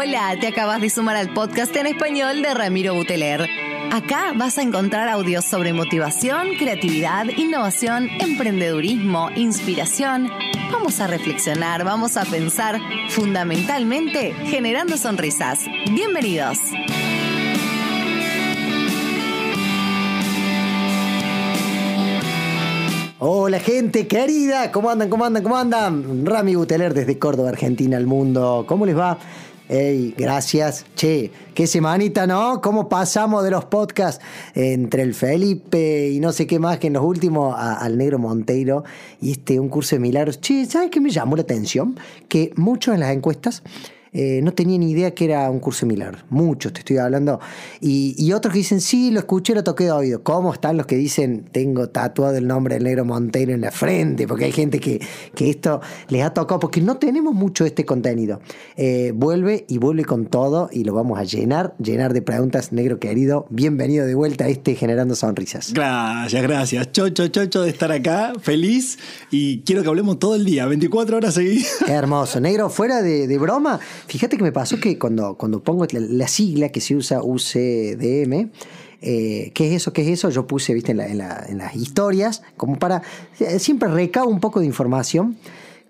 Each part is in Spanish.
Hola, te acabas de sumar al podcast en español de Ramiro Buteler. Acá vas a encontrar audios sobre motivación, creatividad, innovación, emprendedurismo, inspiración. Vamos a reflexionar, vamos a pensar, fundamentalmente generando sonrisas. Bienvenidos. Hola gente querida, ¿cómo andan? ¿Cómo andan? ¿Cómo andan? Rami Buteler desde Córdoba, Argentina, al mundo. ¿Cómo les va? Hey, gracias. Che, qué semanita, ¿no? ¿Cómo pasamos de los podcasts entre el Felipe y no sé qué más que en los últimos al Negro Monteiro y este un curso de milagros? Che, ¿sabes qué me llamó la atención? Que muchos en las encuestas eh, no tenía ni idea que era un curso similar. Muchos te estoy hablando. Y, otros que dicen, sí, lo escuché, lo toqué de oído. ¿Cómo están los que dicen, tengo tatuado el nombre del negro Monteiro en la frente? Porque hay gente que, que esto les ha tocado, porque no tenemos mucho este contenido. Eh, vuelve y vuelve con todo y lo vamos a llenar, llenar de preguntas, negro querido. Bienvenido de vuelta a este Generando Sonrisas. Gracias, gracias. Chocho, chocho de estar acá, feliz y quiero que hablemos todo el día, 24 horas seguidas. Hermoso, negro, fuera de, de broma. Fíjate que me pasó que cuando, cuando pongo la, sigla que se usa UCDM, eh, ¿Qué es eso? ¿Qué es eso? Yo puse, viste, en, las historias, como para. Eh, siempre recabo un poco de información.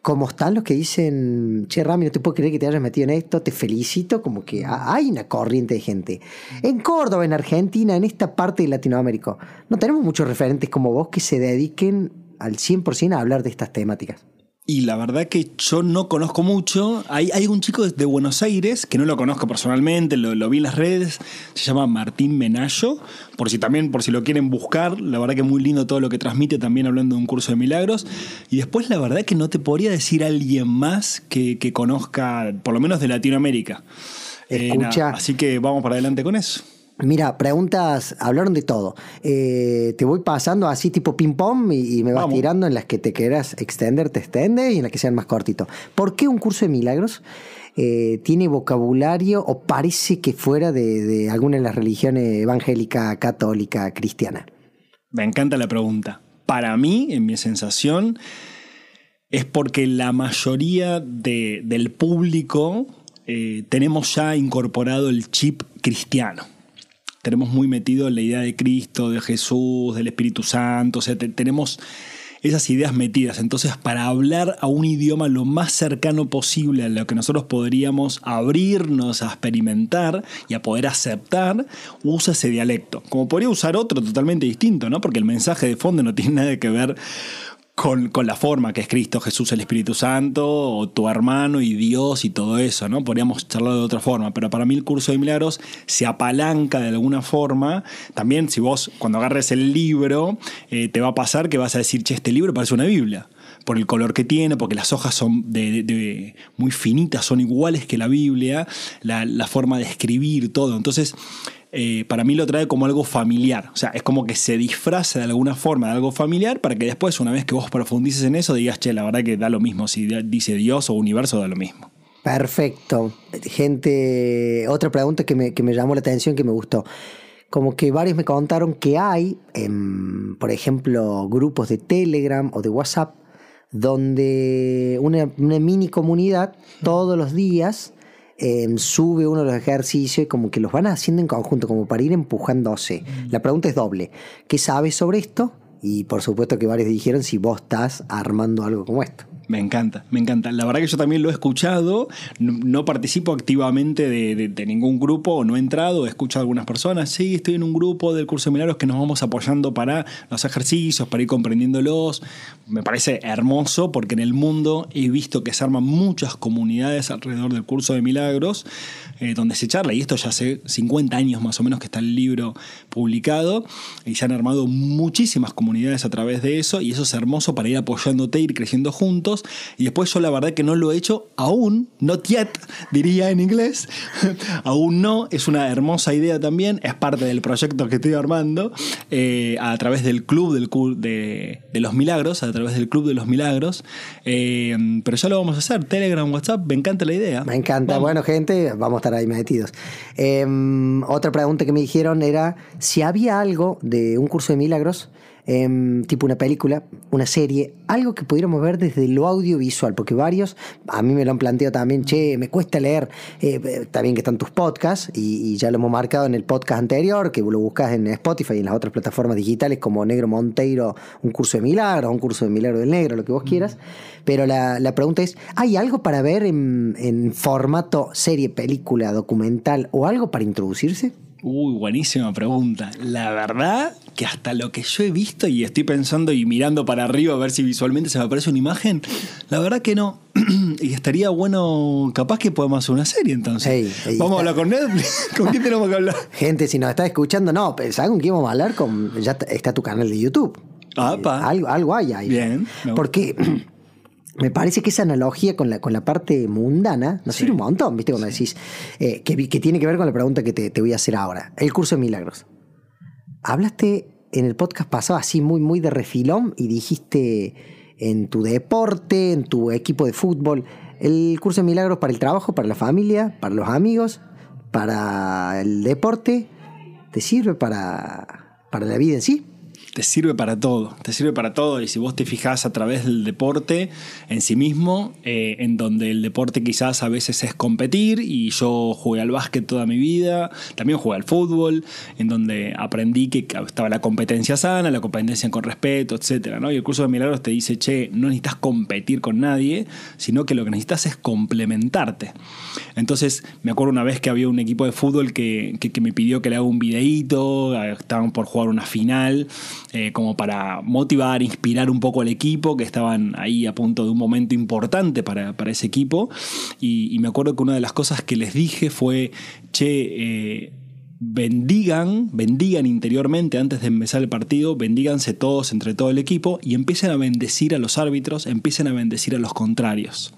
Como están los que dicen, che, Rami, no te puedo creer que te hayas metido en esto, te felicito, como que hay una corriente de gente. En Córdoba, en Argentina, en esta parte de Latinoamérica, no tenemos muchos referentes como vos que se dediquen al 100% a hablar de estas temáticas. Y la verdad que yo no conozco mucho. Hay, hay un chico de Buenos Aires, que no lo conozco personalmente, lo, vi en las redes, se llama Martín Menayo, por si también, por si lo quieren buscar, la verdad que muy lindo todo lo que transmite también hablando de un curso de milagros. Y después la verdad que no te podría decir alguien más que, conozca, por lo menos de Latinoamérica. Eh, Escucha. así que vamos para adelante con eso. Mira, preguntas, hablaron de todo. Eh, te voy pasando así tipo ping-pong y, me vas tirando en las que te quieras extender, te extende y en las que sean más cortitos. ¿Por qué un curso de milagros eh, tiene vocabulario o parece que fuera de, alguna de las religiones evangélica, católica, cristiana? Me encanta la pregunta. Para mí, en mi sensación, es porque la mayoría del público eh, tenemos ya incorporado el chip cristiano tenemos muy metido en la idea de Cristo, de Jesús, del Espíritu Santo, o sea, tenemos esas ideas metidas. Entonces, para hablar a un idioma lo más cercano posible a lo que nosotros podríamos abrirnos a experimentar y a poder aceptar, usa ese dialecto. Como podría usar otro totalmente distinto, ¿no? Porque el mensaje de fondo no tiene nada que ver con, la forma que es Cristo, Jesús, el Espíritu Santo, o tu hermano y Dios y todo eso, ¿no? Podríamos charlar de otra forma, pero para mí el curso de milagros se apalanca de alguna forma. También si vos cuando agarres el libro, eh, te va a pasar que vas a decir, che, este libro parece una Biblia por el color que tiene, porque las hojas son muy finitas, son iguales que la Biblia, la, forma de escribir, todo. Entonces, eh, para mí lo trae como algo familiar. O sea, es como que se disfraza de alguna forma de algo familiar para que después, una vez que vos profundices en eso, digas, che, la verdad que da lo mismo. Si dice Dios o universo, da lo mismo. Perfecto. Gente, otra pregunta que me, que me llamó la atención, que me gustó como que varios me contaron que hay, por ejemplo, grupos de Telegram o de WhatsApp, donde una, una mini comunidad todos los días Em, sube uno de los ejercicios y como que los van haciendo en conjunto, como para ir empujándose. Mm. La pregunta es doble. ¿Qué sabes sobre esto? Y por supuesto que varios dijeron si vos estás armando algo como esto. Me encanta, me encanta. La verdad que yo también lo he escuchado, no, participo activamente de, ningún grupo, no he entrado, he escuchado a algunas personas, sí, estoy en un grupo del curso de milagros que nos vamos apoyando para los ejercicios, para ir comprendiéndolos. Me parece hermoso porque en el mundo he visto que se arman muchas comunidades alrededor del curso de milagros, eh, donde se charla, y esto ya hace 50 años más o menos que está el libro publicado, y se han armado muchísimas comunidades a través de eso, y eso es hermoso para ir apoyándote, ir creciendo juntos y después yo la verdad que no lo he hecho aún, not yet, diría en inglés, aún no, es una hermosa idea también, es parte del proyecto que estoy armando eh, a través del club del, de, de, los milagros, a través del club de los milagros, eh, pero ya lo vamos a hacer, Telegram, WhatsApp, me encanta la idea. Me encanta, bueno gente, vamos a estar ahí metidos. Em, otra pregunta que me dijeron era si había algo de un curso de milagros em, tipo una película, una serie, algo que pudiéramos ver desde lo audiovisual, porque varios, a mí me lo han planteado también, che, me cuesta leer, eh, también que están tus podcasts, y, ya lo hemos marcado en el podcast anterior, que lo buscas en Spotify y en las otras plataformas digitales como Negro Monteiro, un curso de milagros, un curso de milagro del negro, lo que vos quieras, pero la, pregunta es, ¿hay algo para ver en, en formato serie, película, documental o algo para introducirse? Uy, buenísima pregunta. La verdad que hasta lo que yo he visto y estoy pensando y mirando para arriba a ver si visualmente se me aparece una imagen, la verdad que no. y estaría bueno, capaz que podemos hacer una serie entonces. vamos a hablar con Netflix. ¿Con quién tenemos que hablar? Gente, si nos está escuchando, no, ¿sabes con quién vamos a hablar? Con, ya está tu canal de YouTube. Ah, pa. algo, algo hay ahí. Bien. Porque me parece que esa analogía con la, con la parte mundana nos sirve un montón, ¿viste? Cuando decís, eh, que, tiene que ver con la pregunta que te, voy a hacer ahora. El curso de milagros. Hablaste en el podcast pasado así muy, muy de refilón y dijiste en tu deporte, en tu equipo de fútbol, el curso de milagros para el trabajo, para la familia, para los amigos, para el deporte, ¿te sirve para, para la vida en sí? Te sirve para todo, te sirve para todo. Y si vos te fijás a través del deporte en sí mismo, eh, en donde el deporte quizás a veces es competir, y yo jugué al básquet toda mi vida, también jugué al fútbol, en donde aprendí que estaba la competencia sana, la competencia con respeto, etc. ¿no? Y el curso de milagros te dice, che, no necesitas competir con nadie, sino que lo que necesitas es complementarte. Entonces, me acuerdo una vez que había un equipo de fútbol que, que me pidió que le haga un videíto, estaban por jugar una final eh, como para motivar, inspirar un poco al equipo, que estaban ahí a punto de un momento importante para, ese equipo. Y, me acuerdo que una de las cosas que les dije fue, che, eh, bendigan, bendigan interiormente antes de empezar el partido, bendíganse todos entre todo el equipo y empiecen a bendecir a los árbitros, empiecen a bendecir a los contrarios.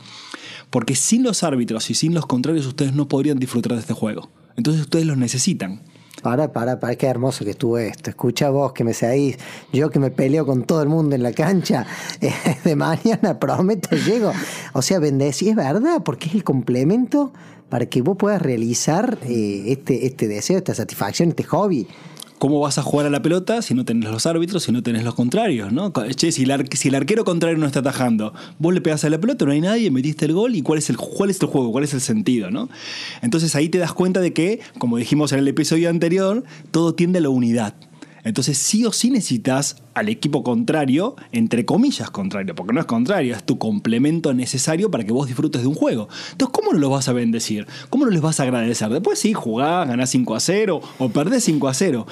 Porque sin los árbitros y sin los contrarios ustedes no podrían disfrutar de este juego. Entonces ustedes los necesitan. Para, para, para, qué hermoso que estuvo esto. Escucha vos que me seáis, yo que me peleo con todo el mundo en la cancha, eh, de mañana prometo llego. O sea, bendecí, es verdad, porque es el complemento para que vos puedas realizar eh, este, este deseo, esta satisfacción, este hobby. ¿Cómo vas a jugar a la pelota si no tenés los árbitros, si no tenés los contrarios? ¿no? Che, si, el arquero contrario no está atajando, vos le pegás a la pelota, no hay nadie, metiste el gol y cuál es el, cuál es el juego, cuál es el sentido. ¿no? Entonces ahí te das cuenta de que, como dijimos en el episodio anterior, todo tiende a la unidad. Entonces sí o sí necesitas al equipo contrario, entre comillas contrario, porque no es contrario, es tu complemento necesario para que vos disfrutes de un juego. Entonces, ¿cómo no los vas a bendecir? ¿Cómo no les vas a agradecer? Después sí, jugás, ganás 5 a 0 o perdés 5 a 0.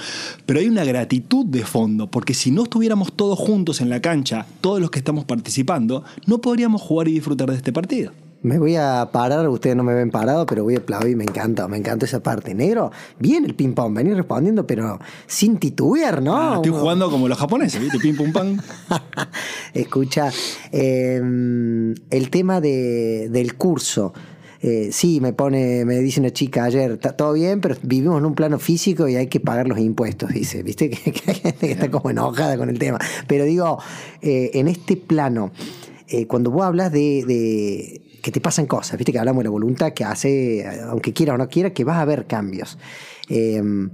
Pero hay una gratitud de fondo, porque si no estuviéramos todos juntos en la cancha, todos los que estamos participando, no podríamos jugar y disfrutar de este partido. Me voy a parar, ustedes no me ven parado, pero voy a aplaudir, me encanta, me encanta esa parte. Negro, bien el ping-pong, venir respondiendo, pero sin titubear, ¿no? Ah, estoy jugando como los japoneses, ¿viste? Ping pum pam. Escucha, em, el tema de, del curso. Eh, sí, me pone, me dice una chica ayer, está todo bien, pero vivimos en un plano físico y hay que pagar los impuestos, dice. Viste que, hay gente que está como enojada con el tema. Pero digo, eh, en este plano, eh, cuando vos hablas de que te pasan cosas, viste que hablamos de la voluntad que hace, aunque quiera o no quiera, que vas a ver cambios. Em,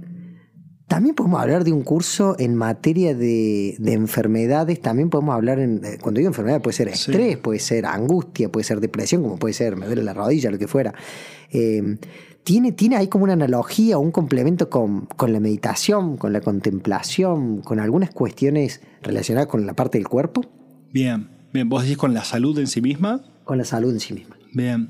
también podemos hablar de un curso en materia de, enfermedades, también podemos hablar, en, eh, cuando digo enfermedad puede ser estrés, puede ser angustia, puede ser depresión, como puede ser, me duele la rodilla, lo que fuera. Em, tiene, tiene ahí como una analogía, un complemento con, con, la meditación, con la contemplación, con algunas cuestiones relacionadas con la parte del cuerpo. Bien, bien, vos decís con la salud en sí misma con la salud en sí misma. Bien.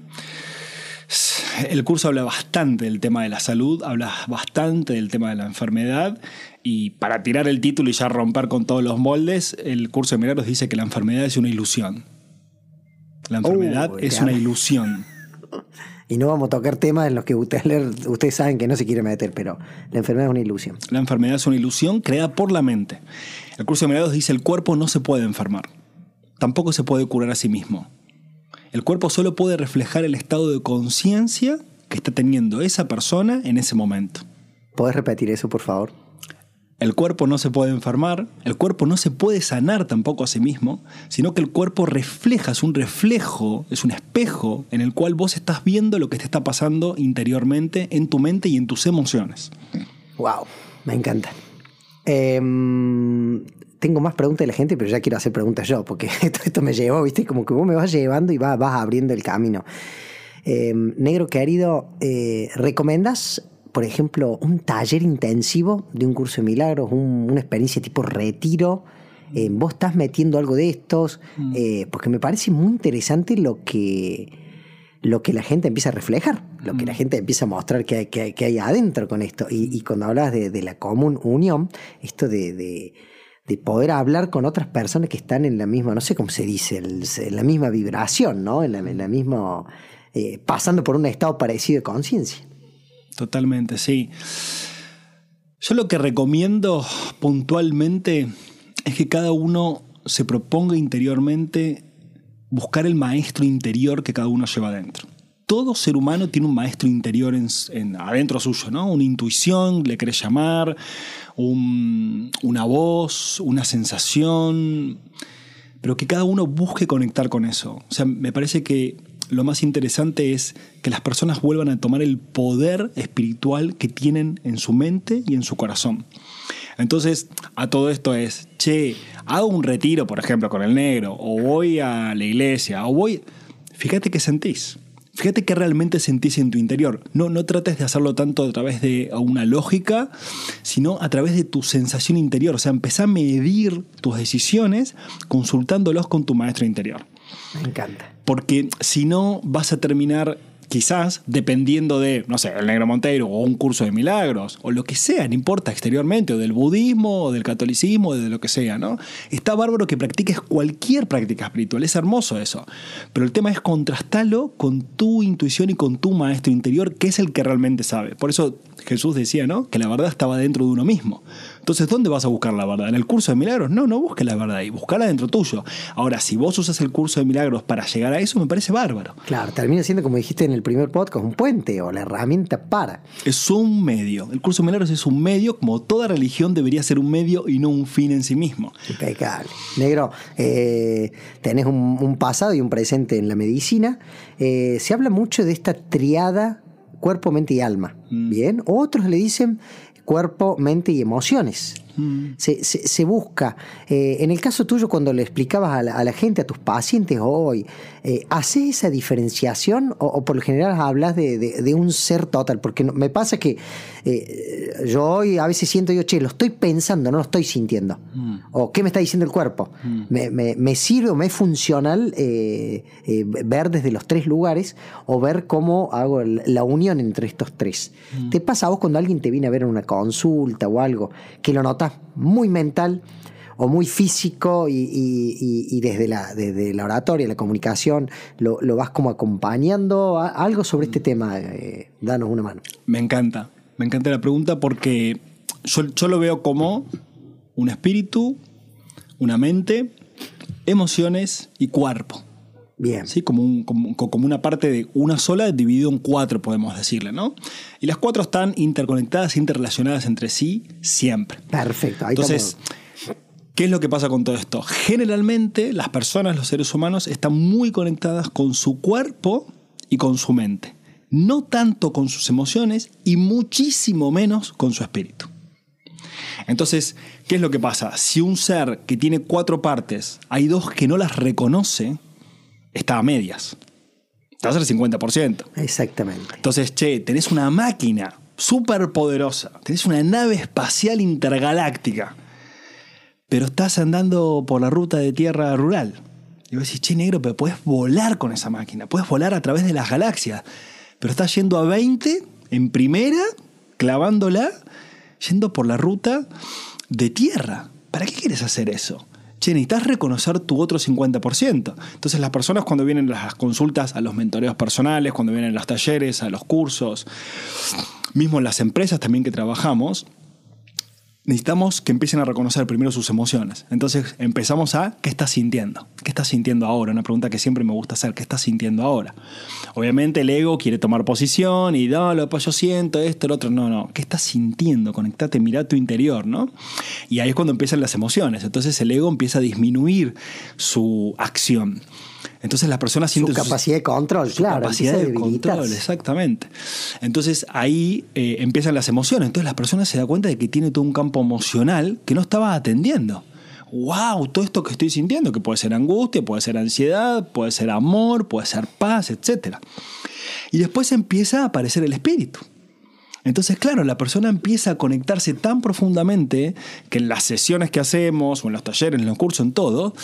El curso habla bastante del tema de la salud, habla bastante del tema de la enfermedad y para tirar el título y ya romper con todos los moldes, el curso de milagros dice que la enfermedad es una ilusión. La enfermedad oh, es una ilusión. Y no vamos a tocar temas en los que ustedes, ustedes saben que no se quiere meter, pero la enfermedad es una ilusión. La enfermedad es una ilusión creada por la mente. El curso de milagros dice el cuerpo no se puede enfermar. Tampoco se puede curar a sí mismo. El cuerpo solo puede reflejar el estado de conciencia que está teniendo esa persona en ese momento. ¿Puedes repetir eso, por favor? El cuerpo no se puede enfermar, el cuerpo no se puede sanar tampoco a sí mismo, sino que el cuerpo refleja, es un reflejo, es un espejo en el cual vos estás viendo lo que te está pasando interiormente en tu mente y en tus emociones. Wow, me encanta. Em, tengo más preguntas de la gente, pero ya quiero hacer preguntas yo, porque esto, esto me llevó, ¿viste? Como que vos me vas llevando y vas, vas abriendo el camino. Eh, negro querido, eh, ¿recomendas, por ejemplo, un taller intensivo de un curso de milagros, un- una experiencia tipo retiro? Eh, ¿Vos estás metiendo algo de estos? Eh, porque me parece muy interesante lo que, lo que la gente empieza a reflejar, lo que la gente empieza a mostrar que hay, que hay, que hay adentro con esto. Y, y cuando hablas de, de la común unión, esto de, de- de poder hablar con otras personas que están en la misma, no sé cómo se dice, en la misma vibración, ¿no? En la, en la misma, eh, pasando por un estado parecido de conciencia. Totalmente, sí. Yo lo que recomiendo puntualmente es que cada uno se proponga interiormente buscar el maestro interior que cada uno lleva adentro. Todo ser humano tiene un maestro interior en, en- adentro suyo, ¿no? Una intuición, le querés llamar, un- una voz, una sensación, pero que cada uno busque conectar con eso. O sea, me parece que lo más interesante es que las personas vuelvan a tomar el poder espiritual que tienen en su mente y en su corazón. Entonces, a todo esto es, che, hago un retiro, por ejemplo, con el negro, o voy a la iglesia, o voy... Fíjate qué sentís. Fíjate qué realmente sentís en tu interior. No, no trates de hacerlo tanto a través de una lógica, sino a través de tu sensación interior. O sea, empezá a medir tus decisiones consultándolos con tu maestro interior. Me encanta. Porque si no, vas a terminar quizás dependiendo de, no sé, el negro Monteiro o un curso de milagros o lo que sea, no importa exteriormente, o del budismo o del catolicismo o de lo que sea, ¿no? Está bárbaro que practiques cualquier práctica espiritual, es hermoso eso. Pero el tema es contrastarlo con tu intuición y con tu maestro interior, que es el que realmente sabe. Por eso Jesús decía, ¿no? Que la verdad estaba dentro de uno mismo. Entonces, ¿dónde vas a buscar la verdad? ¿En el curso de milagros? No, no busques la verdad ahí, buscala dentro tuyo. Ahora, si vos usas el curso de milagros para llegar a eso, me parece bárbaro. Claro, termina siendo, como dijiste en el primer podcast, un puente o la herramienta para. Es un medio. El curso de milagros es un medio, como toda religión debería ser un medio y no un fin en sí mismo. Impecable. Negro, eh, tenés un, un pasado y un presente en la medicina. Eh, se habla mucho de esta triada cuerpo, mente y alma. Bien. Otros le dicen cuerpo, mente y emociones. Se, se- se busca. eh, en el caso tuyo, cuando le explicabas a la, a la gente, a tus pacientes hoy, eh, ¿haces esa diferenciación o, o por lo general hablas de, de- de un ser total? Porque no- me pasa que eh, yo hoy a veces siento, yo, che, lo estoy pensando, no lo estoy sintiendo. ¿O qué me está diciendo el cuerpo? Me, me- me sirve o me es funcional eh, ver desde los tres lugares o ver cómo hago la unión entre estos tres. ¿Te pasa a vos cuando alguien te viene a ver en una consulta o algo que lo notas muy mental? o muy físico y, desde, la, desde la oratoria, la comunicación, lo, lo vas como acompañando. Algo sobre este tema, eh, danos una mano. Me encanta. Me encanta la pregunta porque yo, yo lo veo como un espíritu, una mente, emociones y cuerpo. Bien. ¿sí? Como, un- como, como una parte de una sola dividido en cuatro, podemos decirle, ¿no? Y las cuatro están interconectadas, interrelacionadas entre sí siempre. Perfecto. Ahí Entonces. ¿qué es lo que pasa con todo esto? Generalmente las personas, los seres humanos, están muy conectadas con su cuerpo y con su mente. No tanto con sus emociones y muchísimo menos con su espíritu. Entonces, ¿qué es lo que pasa? Si un ser que tiene cuatro partes, hay dos que no las reconoce, está a medias. Está a ser 50%. Exactamente. Entonces, che, tenés una máquina súper poderosa, tenés una nave espacial intergaláctica, pero estás andando por la ruta de tierra rural. Y vos decís, che, negro, pero puedes volar con esa máquina, puedes volar a través de las galaxias, pero estás yendo a 20 en primera, clavándola, yendo por la ruta de tierra. ¿Para qué quieres hacer eso? Che, necesitas reconocer tu otro 50%. Entonces las personas cuando vienen las consultas, a los mentoreos personales, cuando vienen a los talleres, a los cursos, mismo en las empresas también que trabajamos, necesitamos que empiecen a reconocer primero sus emociones. Entonces empezamos a, ¿qué estás sintiendo? ¿Qué estás sintiendo ahora? Una pregunta que siempre me gusta hacer, ¿qué estás sintiendo ahora? Obviamente el ego quiere tomar posición y no, lo pues yo siento esto, el otro, no, no. ¿Qué estás sintiendo? Conectate, mira tu interior, ¿no? Y ahí es cuando empiezan las emociones. Entonces el ego empieza a disminuir su acción. Entonces las personas Su sienten capacidad de control, claro. capacidad de control, exactamente. Entonces ahí eh, empiezan las emociones. Entonces la persona se da cuenta de que tiene todo un campo emocional que no estaba atendiendo. wow, todo esto que estoy sintiendo, que puede ser angustia, puede ser ansiedad, puede ser amor, puede ser paz, etc. Y después empieza a aparecer el espíritu. Entonces, claro, la persona empieza a conectarse tan profundamente que en las sesiones que hacemos, o en los talleres, en los cursos, en todo,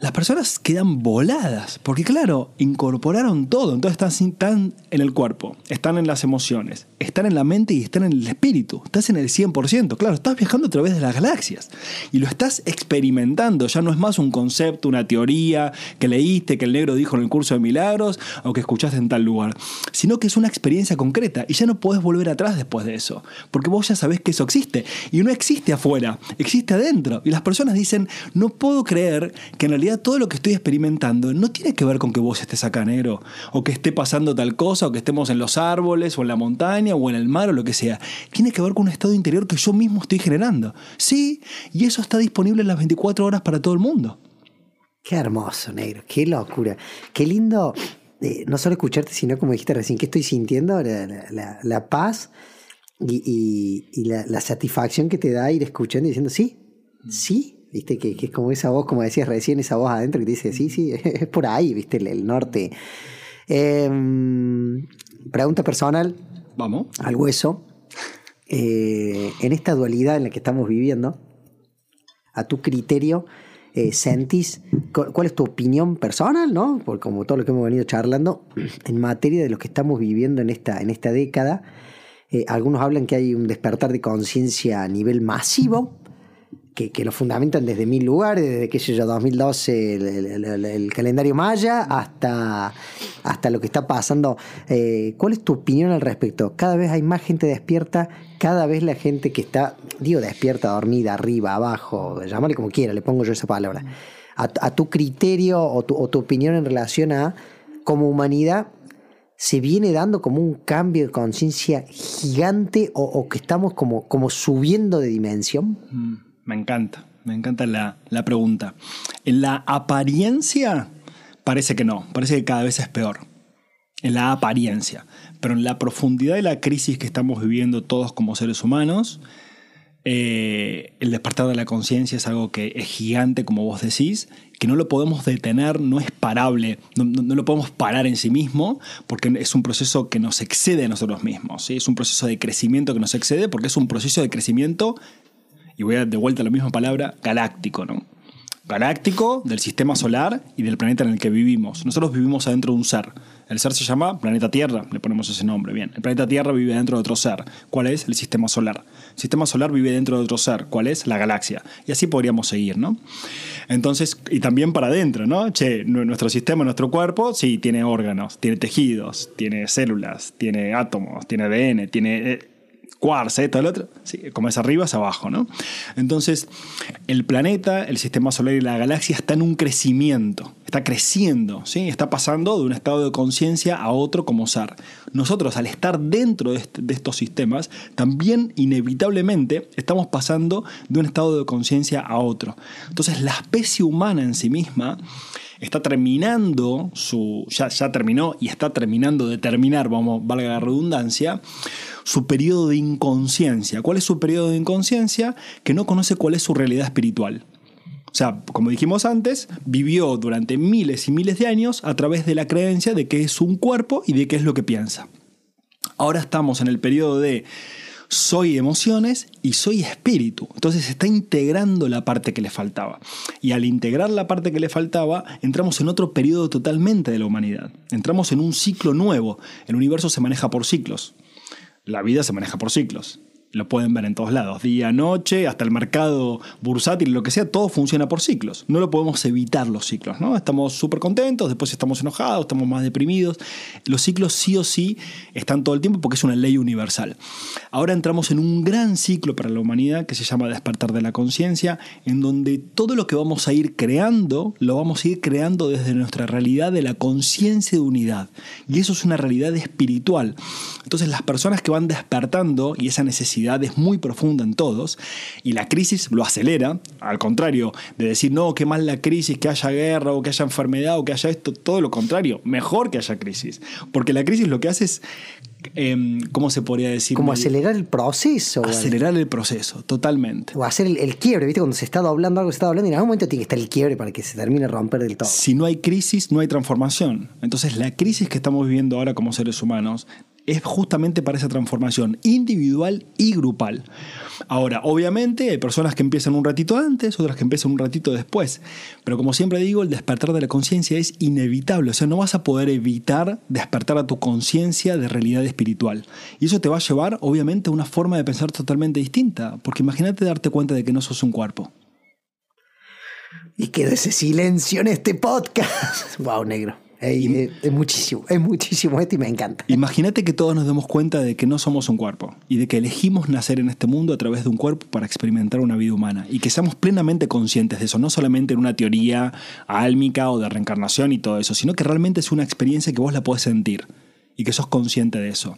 las personas quedan voladas, porque claro, incorporaron todo, entonces están, en el cuerpo, están en las emociones, están en la mente y están en el espíritu, estás en el 100%, claro, estás viajando a través de las galaxias y lo estás experimentando, ya no es más un concepto, una teoría que leíste, que el negro dijo en el curso de milagros o que escuchaste en tal lugar, sino que es una experiencia concreta y ya no puedes volver atrás después de eso, porque vos ya sabés que eso existe y no existe afuera, existe adentro y las personas dicen, no puedo creer que en realidad todo lo que estoy experimentando no tiene que ver con que vos estés acá negro, o que esté pasando tal cosa, o que estemos en los árboles, o en la montaña, o en el mar, o lo que sea. Tiene que ver con un estado interior que yo mismo estoy generando. Sí, y eso está disponible en las 24 horas para todo el mundo. Qué hermoso, negro, qué locura. Qué lindo, eh, no solo escucharte, sino como dijiste recién, que estoy sintiendo la, paz y, la, la, satisfacción que te da ir escuchando y diciendo, sí, sí, ¿viste? Que, es como esa voz, como decías recién, esa voz adentro que te dice, sí, sí, es por ahí, ¿viste? El, norte. Em, pregunta personal. Vamos. Al hueso. Eh, en esta dualidad en la que estamos viviendo, a tu criterio, eh, sentís, cuál es tu opinión personal, ¿no? Por como todo lo que hemos venido charlando, en materia de lo que estamos viviendo en esta, en esta década. Eh, algunos hablan que hay un despertar de conciencia a nivel masivo, que, lo fundamentan desde mil lugares, desde que yo, 2012, el, calendario maya, hasta, hasta lo que está pasando. Eh, ¿Cuál es tu opinión al respecto? Cada vez hay más gente despierta, cada vez la gente que está, digo despierta, dormida, arriba, abajo, llámale como quiera, le pongo yo esa palabra. A, tu criterio o tu, opinión en relación a como humanidad se viene dando como un cambio de conciencia gigante o, que estamos como, como subiendo de dimensión? Mm. Me encanta, me encanta la, pregunta. En la apariencia parece que no, parece que cada vez es peor. En la apariencia. Pero en la profundidad de la crisis que estamos viviendo todos como seres humanos, eh, el despertar de la conciencia es algo que es gigante, como vos decís, que no lo podemos detener, no es parable, no, lo podemos parar en sí mismo, porque es un proceso que nos excede a nosotros mismos. Es un proceso de crecimiento que nos excede, porque es un proceso de crecimiento y voy a de vuelta a la misma palabra, galáctico, ¿no? Galáctico del sistema solar y del planeta en el que vivimos. Nosotros vivimos adentro de un ser. El ser se llama planeta Tierra, le ponemos ese nombre, bien. El planeta Tierra vive dentro de otro ser. ¿Cuál es? El sistema solar. El sistema solar vive dentro de otro ser. ¿Cuál es? La galaxia. Y así podríamos seguir, ¿no? Entonces, y también para adentro, ¿no? Che, nuestro sistema, nuestro cuerpo, sí, tiene órganos, tiene tejidos, tiene células, tiene átomos, tiene ADN, tiene Quartz, esto, el otro, sí, como es arriba, es abajo, ¿no? Entonces, el planeta, el sistema solar y la galaxia están en un crecimiento, está creciendo, ¿sí? Está pasando de un estado de conciencia a otro como ser. Nosotros, al estar dentro de, de estos sistemas, también inevitablemente estamos pasando de un estado de conciencia a otro. Entonces, la especie humana en sí misma está terminando su, ya, ya terminó y está terminando de terminar, vamos, valga la redundancia, su periodo de inconsciencia. ¿Cuál es su periodo de inconsciencia? Que no conoce cuál es su realidad espiritual. O sea, como dijimos antes, vivió durante miles y miles de años a través de la creencia de que es un cuerpo y de qué es lo que piensa. Ahora estamos en el periodo de soy emociones y soy espíritu. Entonces está integrando la parte que le faltaba. Y al integrar la parte que le faltaba, entramos en otro periodo totalmente de la humanidad. Entramos en un ciclo nuevo. El universo se maneja por ciclos. La vida se maneja por ciclos lo pueden ver en todos lados, día, noche, hasta el mercado bursátil, lo que sea, todo funciona por ciclos. No lo podemos evitar los ciclos, ¿no? Estamos súper contentos, después estamos enojados, estamos más deprimidos. Los ciclos sí o sí están todo el tiempo porque es una ley universal. Ahora entramos en un gran ciclo para la humanidad que se llama despertar de la conciencia, en donde todo lo que vamos a ir creando, lo vamos a ir creando desde nuestra realidad de la conciencia de unidad. Y eso es una realidad espiritual. Entonces las personas que van despertando y esa necesidad es muy profunda en todos y la crisis lo acelera, al contrario de decir, no, qué mal la crisis, que haya guerra o que haya enfermedad o que haya esto, todo lo contrario, mejor que haya crisis, porque la crisis lo que hace es eh, ¿cómo se podría decir? Como acelerar el proceso. Acelerar el proceso, totalmente. O hacer el, quiebre, ¿viste? Cuando se está doblando algo, se está doblando y en algún momento tiene que estar el quiebre para que se termine de romper del todo. Si no hay crisis, no hay transformación. Entonces la crisis que estamos viviendo ahora como seres humanos es justamente para esa transformación individual y grupal. Ahora, obviamente hay personas que empiezan un ratito antes, otras que empiezan un ratito después, pero como siempre digo, el despertar de la conciencia es inevitable, o sea, no vas a poder evitar despertar a tu conciencia de realidad espiritual. Y eso te va a llevar, obviamente, a una forma de pensar totalmente distinta, porque imagínate darte cuenta de que no sos un cuerpo. Y quedó ese silencio en este podcast. wow, negro es, muchísimo, es muchísimo esto y me encanta. Imagínate que todos nos demos cuenta de que no somos un cuerpo y de que elegimos nacer en este mundo a través de un cuerpo para experimentar una vida humana y que seamos plenamente conscientes de eso, no solamente en una teoría álmica o de reencarnación y todo eso, sino que realmente es una experiencia que vos la podés sentir y que sos consciente de eso.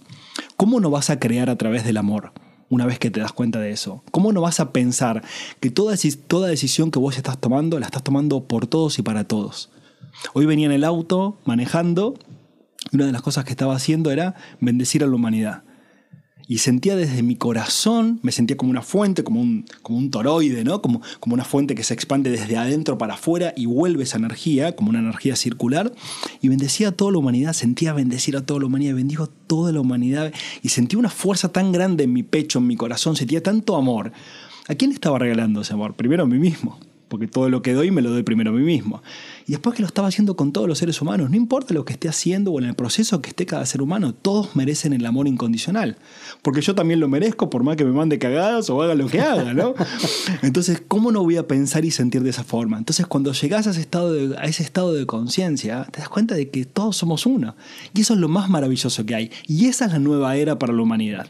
¿Cómo no vas a crear a través del amor? una vez que te das cuenta de eso? ¿Cómo no vas a pensar que toda, toda decisión que vos estás tomando la estás tomando por todos y para todos? Hoy venía en el auto manejando y una de las cosas que estaba haciendo era bendecir a la humanidad. Y sentía desde mi corazón, me sentía como una fuente, como un, como un toroide, ¿no? Como, una fuente que se expande desde adentro para afuera y vuelve esa energía, como una energía circular. Y bendecía a toda la humanidad, sentía bendecir a toda la humanidad, bendijo a toda la humanidad. Y sentí una fuerza tan grande en mi pecho, en mi corazón, sentía tanto amor. ¿A quién le estaba regalando ese amor? Primero a mí mismo porque todo lo que doy me lo doy primero a mí mismo. Y después que lo estaba haciendo con todos los seres humanos, no importa lo que esté haciendo o en el proceso que esté cada ser humano, todos merecen el amor incondicional. Porque yo también lo merezco por más que me mande cagadas o haga lo que haga, ¿no? Entonces, ¿cómo no voy a pensar y sentir de esa forma? Entonces, cuando llegas a ese estado de, a ese estado de conciencia, te das cuenta de que todos somos uno. Y eso es lo más maravilloso que hay. Y esa es la nueva era para la humanidad.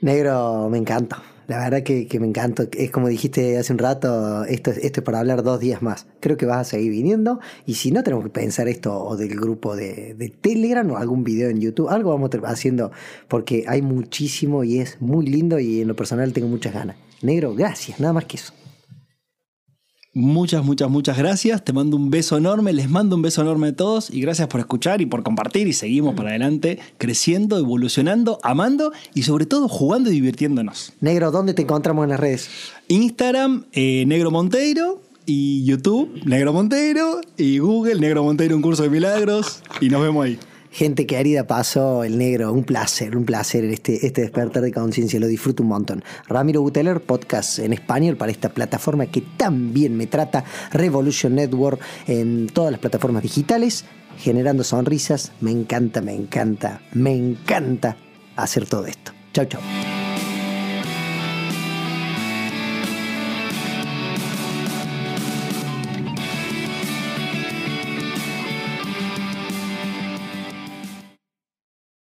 Negro, me encanta. La verdad que, me encanta. Es como dijiste hace un rato, esto, esto es para hablar dos días más. Creo que vas a seguir viniendo. Y si no, tenemos que pensar esto o del grupo de, de Telegram o algún video en YouTube. Algo vamos haciendo porque hay muchísimo y es muy lindo y en lo personal tengo muchas ganas. Negro, gracias. Nada más que eso. Muchas, muchas, muchas gracias. Te mando un beso enorme, les mando un beso enorme a todos y gracias por escuchar y por compartir y seguimos para adelante creciendo, evolucionando, amando y sobre todo jugando y divirtiéndonos. Negro, ¿dónde te encontramos en las redes? Instagram, eh, Negro Monteiro y YouTube, Negro Monteiro y Google, Negro Monteiro, un curso de milagros y nos vemos ahí. Gente querida, pasó el negro. Un placer, un placer este, este despertar de conciencia. Lo disfruto un montón. Ramiro Buteler, podcast en español para esta plataforma que también me trata. Revolution Network en todas las plataformas digitales. Generando sonrisas. Me encanta, me encanta, me encanta hacer todo esto. Chau, chau.